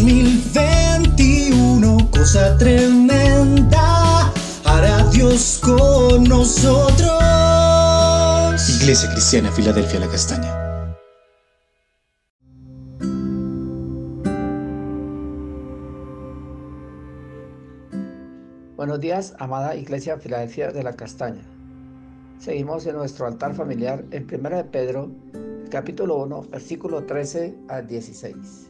2021, cosa tremenda, hará Dios con nosotros. Iglesia Cristiana, Filadelfia, la Castaña. Buenos días, amada Iglesia Filadelfia de la Castaña. Seguimos en nuestro altar familiar en 1 de Pedro, capítulo 1, versículo 13 al 16,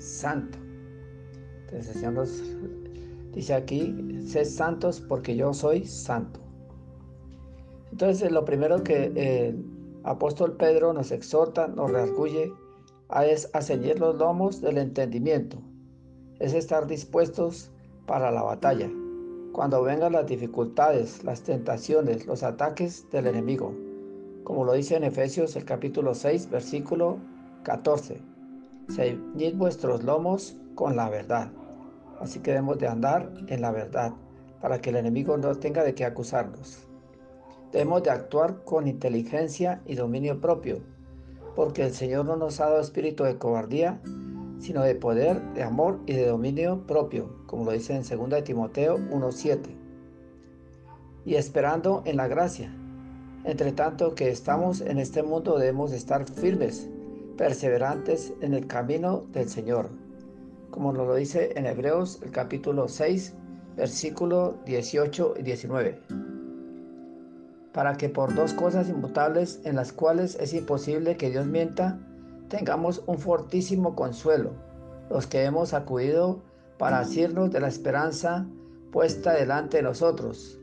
santo. Entonces el Señor nos dice aquí, sed santos porque yo soy santo. Entonces lo primero que el apóstol Pedro nos exhorta, nos rearguye, es a los lomos del entendimiento. Es estar dispuestos para la batalla cuando vengan las dificultades, las tentaciones, los ataques del enemigo, como lo dice en Efesios el capítulo 6, versículo 14. Ceñid vuestros lomos con la verdad. Así que debemos de andar en la verdad para que el enemigo no tenga de qué acusarnos. Debemos de actuar con inteligencia y dominio propio, porque el Señor no nos ha dado espíritu de cobardía, sino de poder, de amor y de dominio propio, como lo dice en 2 Timoteo 1.7. Y esperando en la gracia. Entre tanto que estamos en este mundo debemos estar firmes, perseverantes en el camino del Señor, como nos lo dice en Hebreos el capítulo 6, versículo 18 y 19. Para que por dos cosas inmutables en las cuales es imposible que Dios mienta, tengamos un fortísimo consuelo, los que hemos acudido para asirnos de la esperanza puesta delante de nosotros,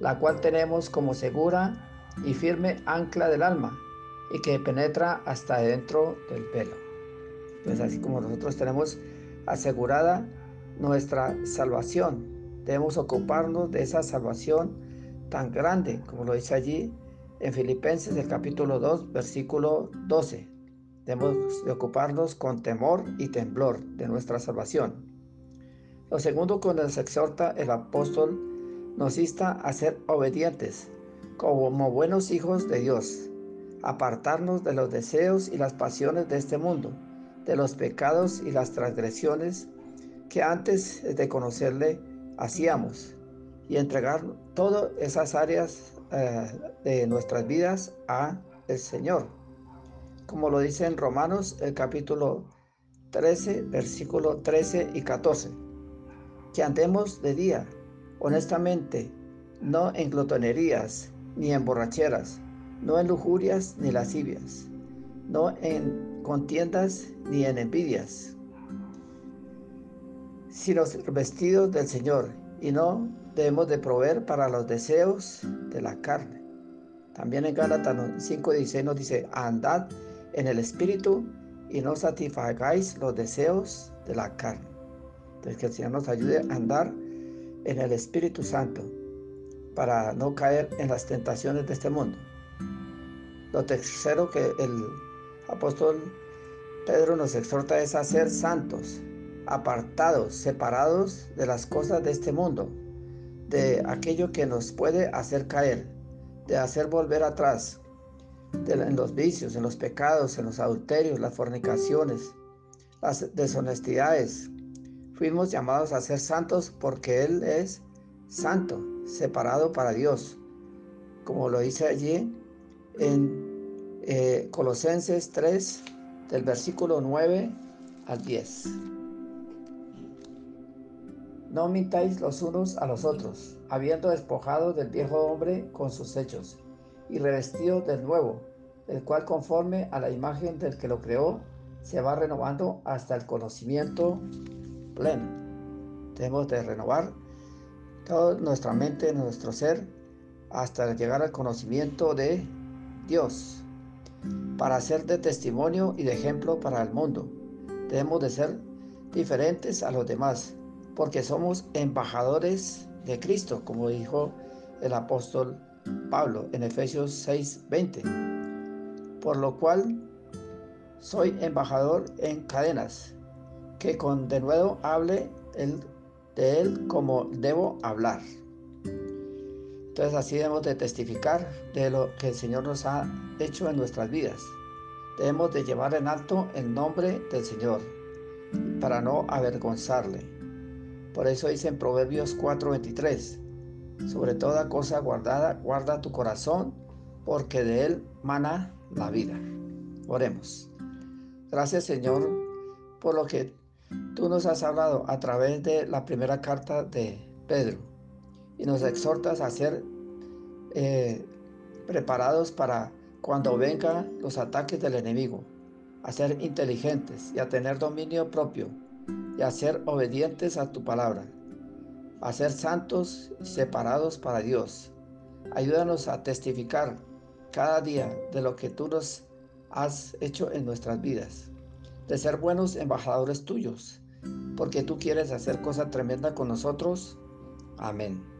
la cual tenemos como segura y firme ancla del alma y que penetra hasta dentro del pelo. Pues así como nosotros tenemos asegurada nuestra salvación, debemos ocuparnos de esa salvación tan grande, como lo dice allí en Filipenses el capítulo 2, versículo 12. Debemos de ocuparnos con temor y temblor de nuestra salvación. Lo segundo que nos exhorta el apóstol nos insta a ser obedientes como buenos hijos de Dios, apartarnos de los deseos y las pasiones de este mundo, de los pecados y las transgresiones que antes de conocerle hacíamos y entregar todas esas áreas eh, de nuestras vidas a el Señor como lo dice en Romanos el capítulo 13, versículo 13 y 14. Que andemos de día, honestamente, no en glotonerías, ni en borracheras, no en lujurias ni lascivias, no en contiendas ni en envidias, sino vestidos del Señor, y no debemos de proveer para los deseos de la carne. También en Gálatas 5.16 nos dice, andad en el espíritu y no satisfagáis los deseos de la carne. Entonces que el Señor nos ayude a andar en el Espíritu Santo para no caer en las tentaciones de este mundo. Lo tercero que el apóstol Pedro nos exhorta es a ser santos, apartados, separados de las cosas de este mundo, de aquello que nos puede hacer caer, de hacer volver atrás, en los vicios, en los pecados, en los adulterios, las fornicaciones, las deshonestidades. Fuimos llamados a ser santos porque Él es santo, separado para Dios, como lo dice allí en eh, Colosenses 3, del versículo 9 al 10. No mintáis los unos a los otros, habiendo despojado del viejo hombre con sus hechos y revestido del nuevo, el cual conforme a la imagen del que lo creó, se va renovando hasta el conocimiento pleno. Tenemos de renovar toda nuestra mente, nuestro ser, hasta llegar al conocimiento de Dios, para ser de testimonio y de ejemplo para el mundo. Debemos de ser diferentes a los demás, porque somos embajadores de Cristo, como dijo el apóstol Pablo en Efesios 6:20. Por lo cual soy embajador en cadenas, que con de nuevo hable de él como debo hablar. Entonces así debemos de testificar de lo que el Señor nos ha hecho en nuestras vidas. Debemos de llevar en alto el nombre del Señor para no avergonzarle. Por eso dice en Proverbios 4:23, sobre toda cosa guardada, guarda tu corazón, porque de él mana la vida. Oremos. Gracias Señor por lo que tú nos has hablado a través de la primera carta de Pedro y nos exhortas a ser eh, preparados para cuando vengan los ataques del enemigo, a ser inteligentes y a tener dominio propio y a ser obedientes a tu palabra, a ser santos y separados para Dios. Ayúdanos a testificar cada día de lo que tú nos has hecho en nuestras vidas, de ser buenos embajadores tuyos, porque tú quieres hacer cosa tremenda con nosotros. Amén.